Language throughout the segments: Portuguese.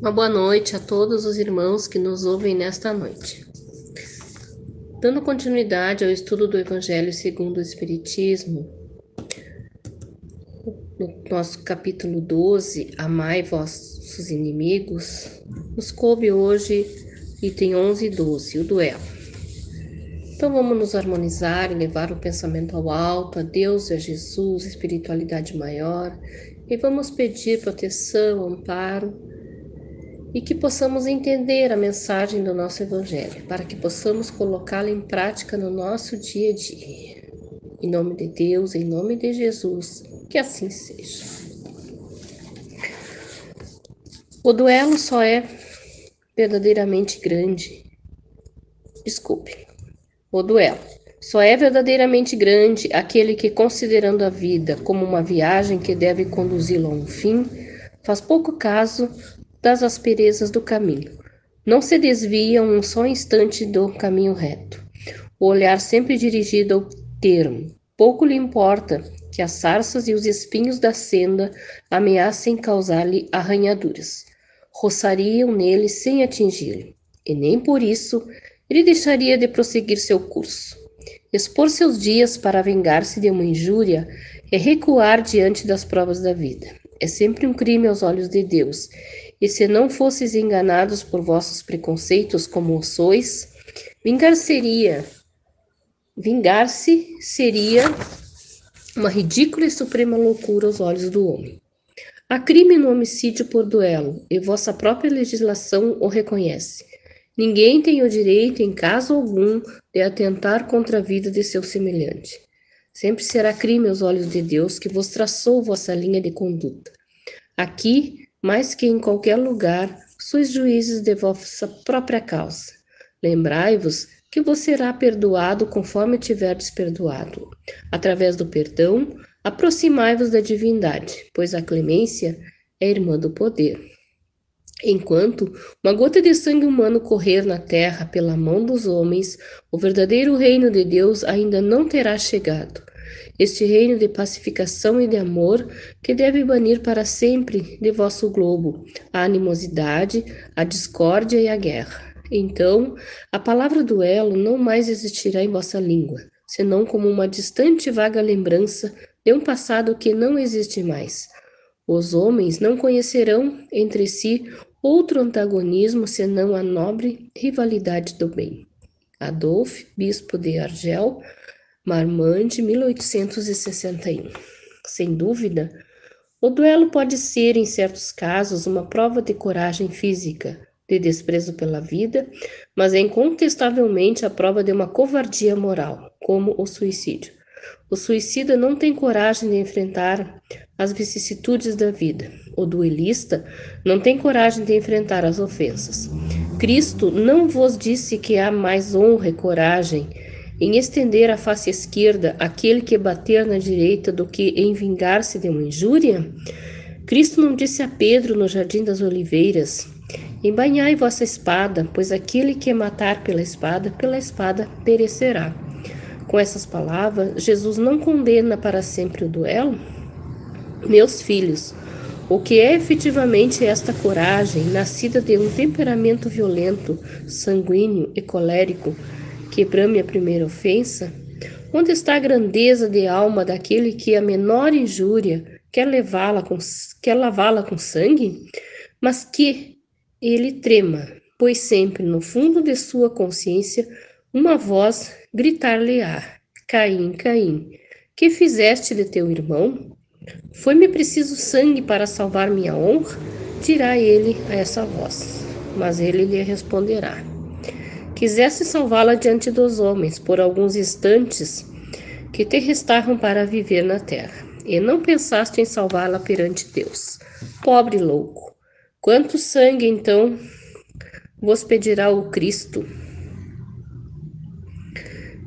Uma boa noite a todos os irmãos que nos ouvem nesta noite. Dando continuidade ao estudo do Evangelho segundo o Espiritismo, no nosso capítulo 12, Amai vossos inimigos, nos coube hoje item 11 e 12, o duelo. Então vamos nos harmonizar e levar o pensamento ao alto, a Deus e a Jesus, espiritualidade maior, e vamos pedir proteção, amparo e que possamos entender a mensagem do nosso Evangelho, para que possamos colocá-la em prática no nosso dia a dia. Em nome de Deus, em nome de Jesus, que assim seja. O duelo só é verdadeiramente grande. Desculpe. O duelo só é verdadeiramente grande aquele que, considerando a vida como uma viagem que deve conduzi-lo a um fim, faz pouco caso das asperezas do caminho. Não se desvia um só instante do caminho reto. O olhar sempre dirigido ao termo. Pouco lhe importa que as sarças e os espinhos da senda ameacem causar-lhe arranhaduras. Roçariam nele sem atingi-lo, e nem por isso ele deixaria de prosseguir seu curso. Expor seus dias para vingar-se de uma injúria é recuar diante das provas da vida. É sempre um crime aos olhos de Deus, e se não fosseis enganados por vossos preconceitos como sois, vingar-seria, vingar-se seria uma ridícula e suprema loucura aos olhos do homem. Há crime no homicídio por duelo, e vossa própria legislação o reconhece. Ninguém tem o direito, em caso algum, de atentar contra a vida de seu semelhante. Sempre será crime aos olhos de Deus que vos traçou vossa linha de conduta. Aqui mais que em qualquer lugar, sois juízes de vossa própria causa. Lembrai-vos que vos será perdoado conforme tiverdes perdoado. Através do perdão, aproximai-vos da divindade, pois a clemência é irmã do poder. Enquanto uma gota de sangue humano correr na terra pela mão dos homens, o verdadeiro reino de Deus ainda não terá chegado este reino de pacificação e de amor que deve banir para sempre de vosso globo a animosidade, a discórdia e a guerra. Então, a palavra duelo não mais existirá em vossa língua, senão como uma distante e vaga lembrança de um passado que não existe mais. Os homens não conhecerão entre si outro antagonismo senão a nobre rivalidade do bem. Adolphe, bispo de Argel, Marmande, 1861. Sem dúvida, o duelo pode ser, em certos casos, uma prova de coragem física, de desprezo pela vida, mas é incontestavelmente a prova de uma covardia moral, como o suicídio. O suicida não tem coragem de enfrentar as vicissitudes da vida. O duelista não tem coragem de enfrentar as ofensas. Cristo não vos disse que há mais honra e coragem em estender a face esquerda aquele que bater na direita do que em vingar-se de uma injúria? Cristo não disse a Pedro no jardim das oliveiras: Embanhai vossa espada, pois aquele que matar pela espada, pela espada perecerá. Com essas palavras, Jesus não condena para sempre o duelo? Meus filhos, o que é efetivamente esta coragem, nascida de um temperamento violento, sanguíneo e colérico, que brame a primeira ofensa? Onde está a grandeza de alma daquele que a menor injúria quer levá-la com quer lavá-la com sangue, mas que ele trema, pois sempre no fundo de sua consciência uma voz gritar-lhe-á: Caim, Caim, que fizeste de teu irmão? Foi-me preciso sangue para salvar minha honra? Dirá ele a essa voz, mas ele lhe responderá: Quisesse salvá-la diante dos homens por alguns instantes que te restaram para viver na terra, e não pensaste em salvá-la perante Deus. Pobre louco! Quanto sangue, então, vos pedirá o Cristo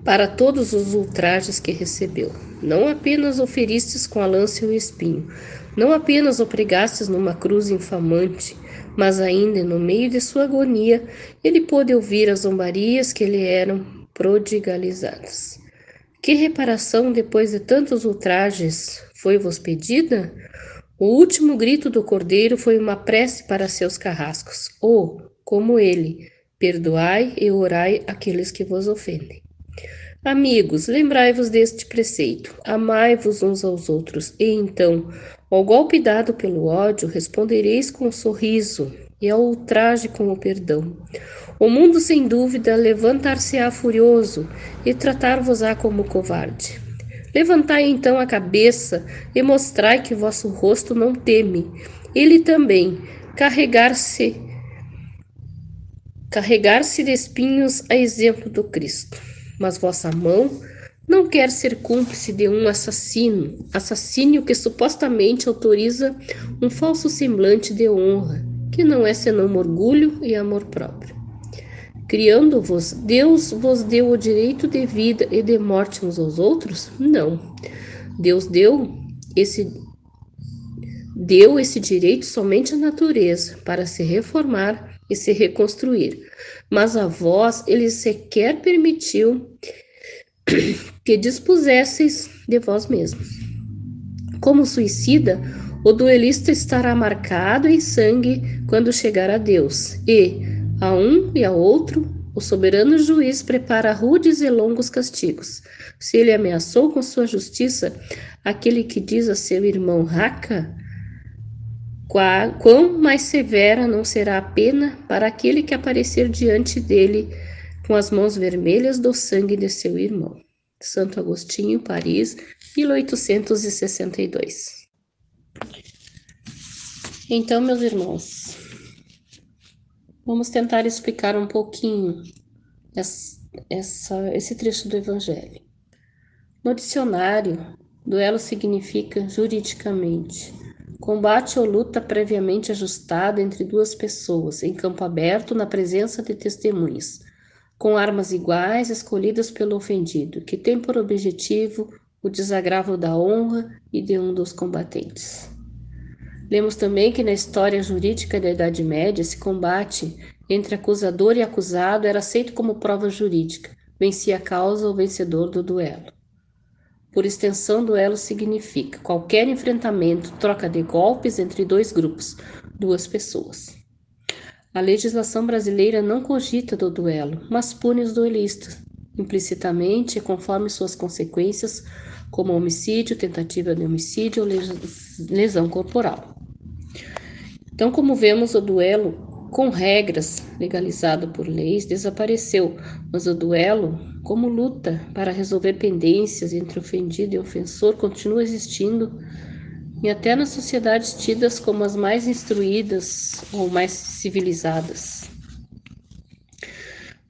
para todos os ultrajes que recebeu? Não apenas o feristes com a lança e o espinho, não apenas o pregastes numa cruz infamante, mas ainda no meio de sua agonia, ele pôde ouvir as zombarias que lhe eram prodigalizadas. Que reparação depois de tantos ultrajes foi-vos pedida? O último grito do cordeiro foi uma prece para seus carrascos. Oh, como ele, perdoai e orai aqueles que vos ofendem. Amigos, lembrai-vos deste preceito: amai-vos uns aos outros, e então, ao golpe dado pelo ódio, respondereis com um sorriso, e ao ultraje com o perdão. O mundo, sem dúvida, levantar-se-á furioso e tratar-vos-á como covarde. Levantai então a cabeça e mostrai que vosso rosto não teme. Ele também carregar-se carregar-se de espinhos a exemplo do Cristo. Mas vossa mão não quer ser cúmplice de um assassino, assassínio que supostamente autoriza um falso semblante de honra, que não é senão orgulho e amor próprio. Criando-vos, Deus vos deu o direito de vida e de morte uns aos outros? Não. Deus deu esse deu esse direito somente à natureza para se reformar e se reconstruir. Mas a vós ele sequer permitiu que dispusesseis de vós mesmos. Como suicida, o duelista estará marcado em sangue quando chegar a Deus, e a um e a outro, o soberano juiz prepara rudes e longos castigos. Se ele ameaçou com sua justiça aquele que diz a seu irmão Raca, quão mais severa não será a pena para aquele que aparecer diante dele com as mãos vermelhas do sangue de seu irmão. Santo Agostinho, Paris, 1862. Então, meus irmãos, Vamos tentar explicar um pouquinho essa, esse trecho do Evangelho. No dicionário, duelo significa juridicamente combate ou luta previamente ajustada entre duas pessoas em campo aberto na presença de testemunhas, com armas iguais escolhidas pelo ofendido, que tem por objetivo o desagravo da honra e de um dos combatentes. Lemos também que na história jurídica da Idade Média, esse combate entre acusador e acusado era aceito como prova jurídica, vencia a causa o vencedor do duelo. Por extensão, duelo significa qualquer enfrentamento, troca de golpes entre dois grupos, duas pessoas. A legislação brasileira não cogita do duelo, mas pune os duelistas, implicitamente e conforme suas consequências, como homicídio, tentativa de homicídio ou lesão corporal. Então, como vemos, o duelo com regras legalizado por leis desapareceu, mas o duelo, como luta para resolver pendências entre ofendido e ofensor, continua existindo e até nas sociedades tidas como as mais instruídas ou mais civilizadas.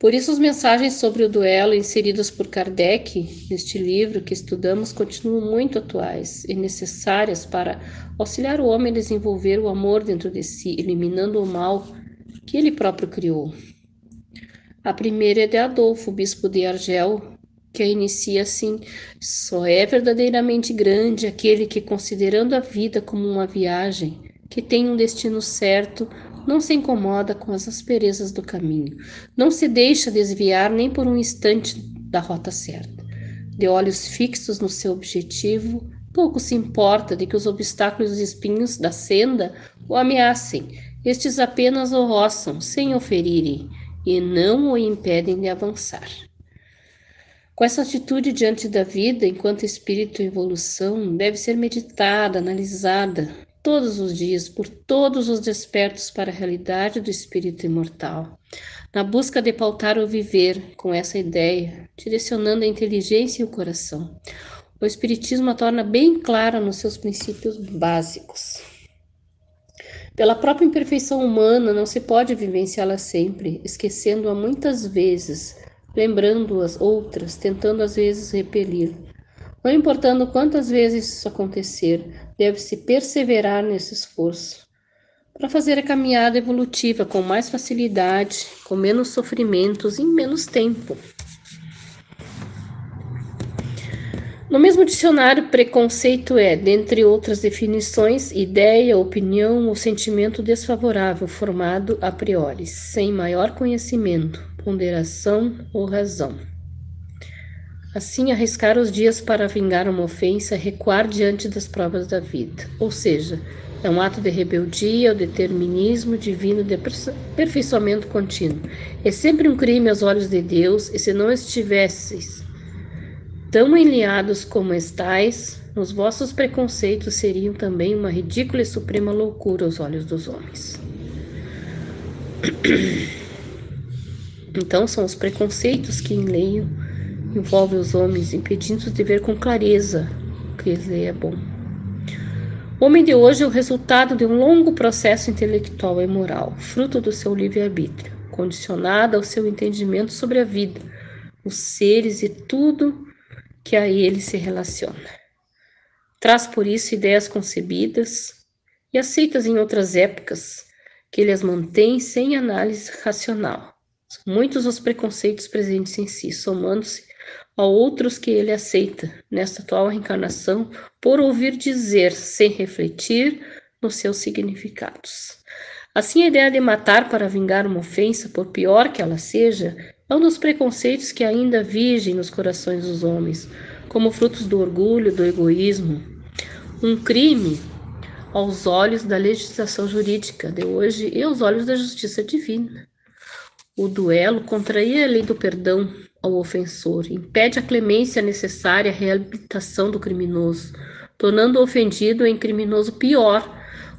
Por isso, as mensagens sobre o duelo inseridas por Kardec neste livro que estudamos continuam muito atuais e necessárias para auxiliar o homem a desenvolver o amor dentro de si, eliminando o mal que ele próprio criou. A primeira é de Adolfo, bispo de Argel, que a inicia assim: só é verdadeiramente grande aquele que, considerando a vida como uma viagem, que tem um destino certo, não se incomoda com as asperezas do caminho, não se deixa desviar nem por um instante da rota certa. De olhos fixos no seu objetivo, pouco se importa de que os obstáculos e espinhos da senda o ameacem. Estes apenas o roçam, sem o ferirem, e não o impedem de avançar. Com essa atitude diante da vida, enquanto espírito em evolução, deve ser meditada, analisada, todos os dias por todos os despertos para a realidade do espírito imortal, na busca de pautar o viver com essa ideia, direcionando a inteligência e o coração. O Espiritismo a torna bem clara nos seus princípios básicos. Pela própria imperfeição humana, não se pode vivenciá-la sempre, esquecendo-a muitas vezes, lembrando-as outras, tentando às vezes repelir. Não importando quantas vezes isso acontecer, deve-se perseverar nesse esforço para fazer a caminhada evolutiva com mais facilidade, com menos sofrimentos e em menos tempo. No mesmo dicionário, preconceito é, dentre outras definições, ideia, opinião ou sentimento desfavorável formado a priori, sem maior conhecimento, ponderação ou razão. Assim, arriscar os dias para vingar uma ofensa recuar diante das provas da vida. Ou seja, é um ato de rebeldia ao determinismo divino de aperfeiçoamento contínuo. É sempre um crime aos olhos de Deus, e se não estivesseis tão enliados como estais, os vossos preconceitos seriam também uma ridícula e suprema loucura aos olhos dos homens. Então, são os preconceitos que enleiam envolve os homens, impedindo-os de ver com clareza o que lhes é bom. O homem de hoje é o resultado de um longo processo intelectual e moral, fruto do seu livre-arbítrio, condicionado ao seu entendimento sobre a vida, os seres e tudo que a ele se relaciona. Traz por isso ideias concebidas e aceitas em outras épocas, que ele as mantém sem análise racional. São muitos os preconceitos presentes em si, somando-se a outros que ele aceita nesta atual reencarnação por ouvir dizer sem refletir nos seus significados. Assim, a ideia de matar para vingar uma ofensa, por pior que ela seja, é um dos preconceitos que ainda vigem nos corações dos homens, como frutos do orgulho, do egoísmo. Um crime aos olhos da legislação jurídica de hoje e aos olhos da justiça divina. O duelo contraria a lei do perdão, ao ofensor, impede a clemência necessária à reabilitação do criminoso, tornando o ofendido em criminoso pior,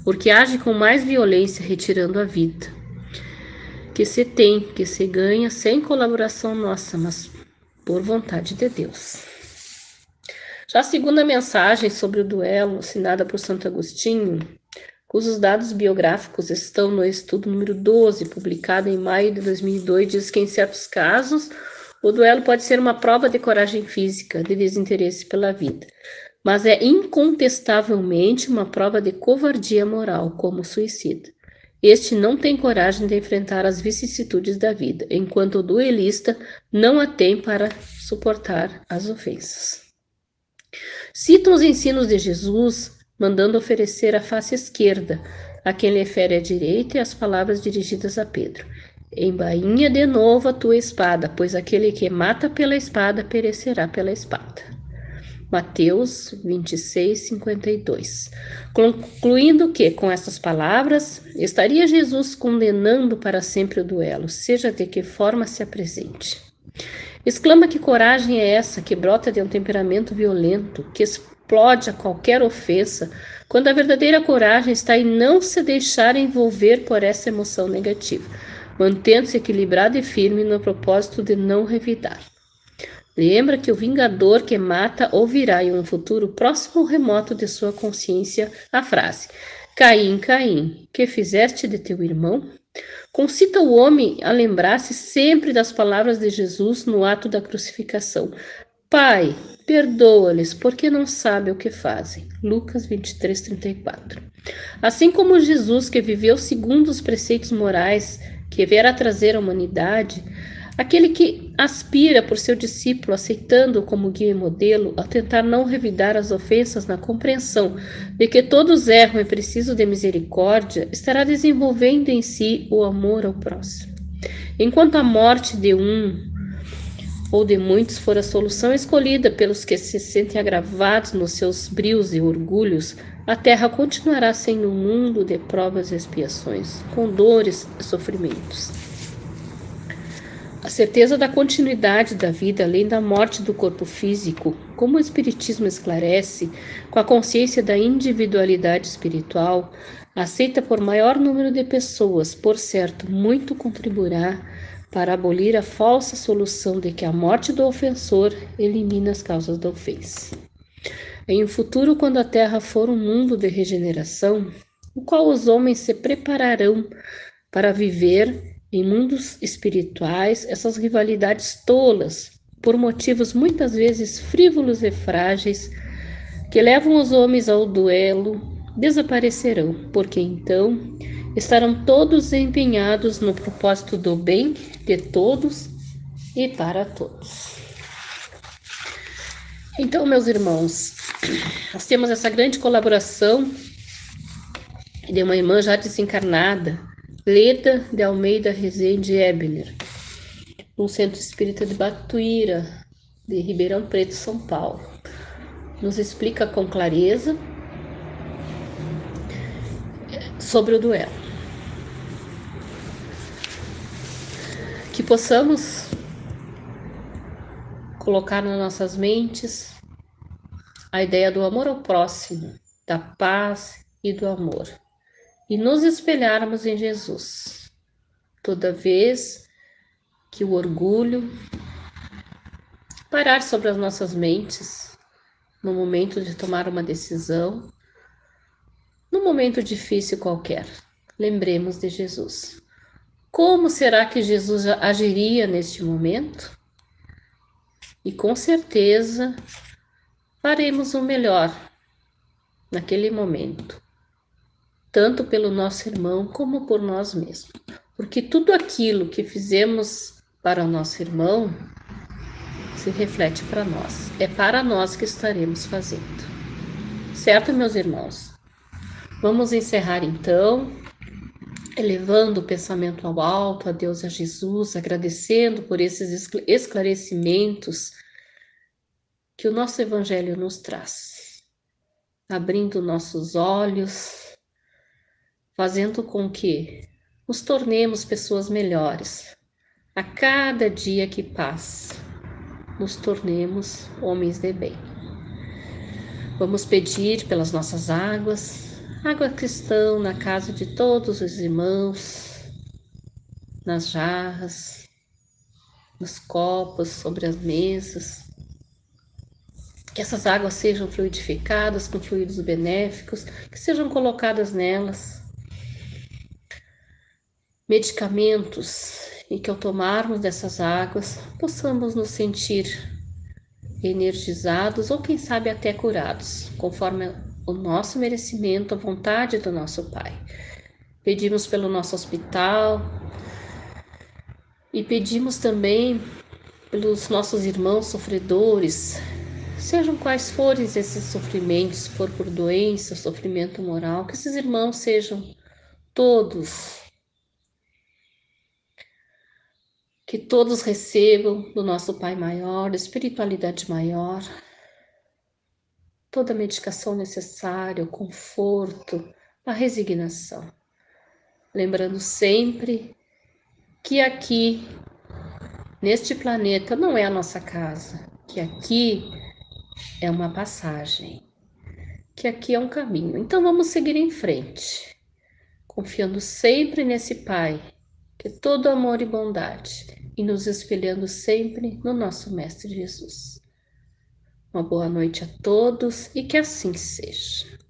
porque age com mais violência, retirando a vida. Que se tem, que se ganha sem colaboração nossa, mas por vontade de Deus. Já a segunda mensagem sobre o duelo, assinada por Santo Agostinho, cujos dados biográficos estão no estudo número 12, publicado em maio de 2002, diz que em certos casos o duelo pode ser uma prova de coragem física, de desinteresse pela vida, mas é incontestavelmente uma prova de covardia moral, como suicida. Este não tem coragem de enfrentar as vicissitudes da vida, enquanto o duelista não a tem para suportar as ofensas. Citam os ensinos de Jesus, mandando oferecer a face esquerda a quem lhe fere a direita e as palavras dirigidas a Pedro. Embainha de novo a tua espada, pois aquele que mata pela espada perecerá pela espada. Mateus 26, 52. Concluindo que, com essas palavras, estaria Jesus condenando para sempre o duelo, seja de que forma se apresente. Exclama que coragem é essa que brota de um temperamento violento, que explode a qualquer ofensa, quando a verdadeira coragem está em não se deixar envolver por essa emoção negativa mantendo-se equilibrado e firme no propósito de não revidar. Lembra que o vingador que mata ouvirá em um futuro próximo ou remoto de sua consciência a frase: Caim, Caim, que fizeste de teu irmão? Concita o homem a lembrar-se sempre das palavras de Jesus no ato da crucificação: Pai, perdoa-lhes, porque não sabem o que fazem. Lucas 23, 34. Assim como Jesus, que viveu segundo os preceitos morais que vier trazer à humanidade, aquele que aspira por seu discípulo, aceitando-o como guia e modelo, a tentar não revidar as ofensas na compreensão de que todos erram e precisam de misericórdia, estará desenvolvendo em si o amor ao próximo. Enquanto a morte de um ou de muitos for a solução escolhida pelos que se sentem agravados nos seus brios e orgulhos, a terra continuará sendo um mundo de provas e expiações, com dores e sofrimentos. A certeza da continuidade da vida além da morte do corpo físico, como o Espiritismo esclarece, com a consciência da individualidade espiritual, aceita por maior número de pessoas, por certo, muito contribuirá para abolir a falsa solução de que a morte do ofensor elimina as causas da ofensa. Em um futuro, quando a Terra for um mundo de regeneração, o qual os homens se prepararão para viver em mundos espirituais essas rivalidades tolas, por motivos muitas vezes frívolos e frágeis, que levam os homens ao duelo, desaparecerão, porque então estarão todos empenhados no propósito do bem de todos e para todos. Então, meus irmãos, nós temos essa grande colaboração de uma irmã já desencarnada, Leda de Almeida Rezende Ebner, no Centro Espírita de Batuíra, de Ribeirão Preto, São Paulo. Nos explica com clareza sobre o duelo. Que possamos colocar nas nossas mentes a ideia do amor ao próximo, da paz e do amor, e nos espelharmos em Jesus. Toda vez que o orgulho parar sobre as nossas mentes no momento de tomar uma decisão, no momento difícil qualquer, lembremos de Jesus. Como será que Jesus agiria neste momento? E com certeza faremos o melhor naquele momento, tanto pelo nosso irmão como por nós mesmos. Porque tudo aquilo que fizemos para o nosso irmão se reflete para nós. É para nós que estaremos fazendo. Certo, meus irmãos? Vamos encerrar então, elevando o pensamento ao alto, a Deus, a Jesus, agradecendo por esses esclarecimentos que o nosso Evangelho nos traz, abrindo nossos olhos, fazendo com que nos tornemos pessoas melhores a cada dia que passa, nos tornemos homens de bem. Vamos pedir pelas nossas águas, água estão na casa de todos os irmãos, nas jarras, nos copos, sobre as mesas. Que essas águas sejam fluidificadas com fluidos benéficos, que sejam colocadas nelas medicamentos e que ao tomarmos dessas águas possamos nos sentir energizados ou quem sabe até curados, conforme o nosso merecimento, a vontade do nosso Pai. Pedimos pelo nosso hospital e pedimos também pelos nossos irmãos sofredores, sejam quais forem esses sofrimentos, se for por doença, sofrimento moral, que esses irmãos sejam todos que todos recebam do nosso Pai maior, espiritualidade maior, toda a medicação necessária, o conforto, a resignação. Lembrando sempre que aqui, neste planeta, não é a nossa casa, que aqui é uma passagem, que aqui é um caminho. Então vamos seguir em frente, confiando sempre nesse Pai, que é todo amor e bondade e nos espelhando sempre no nosso Mestre Jesus. Uma boa noite a todos e que assim seja.